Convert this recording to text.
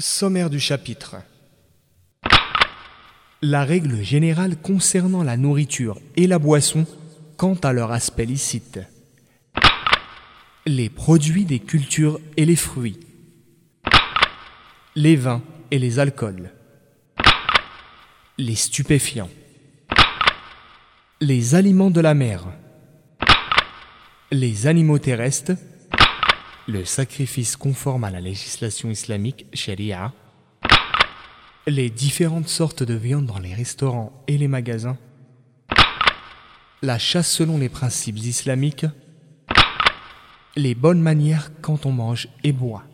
Sommaire du chapitre. La règle générale concernant la nourriture et la boisson quant à leur aspect licite. Les produits des cultures et les fruits. Les vins et les alcools. Les stupéfiants. Les aliments de la mer. Les animaux terrestres. Le sacrifice conforme à la législation islamique, Sharia. Les différentes sortes de viande dans les restaurants et les magasins. La chasse selon les principes islamiques. Les bonnes manières quand on mange et boit.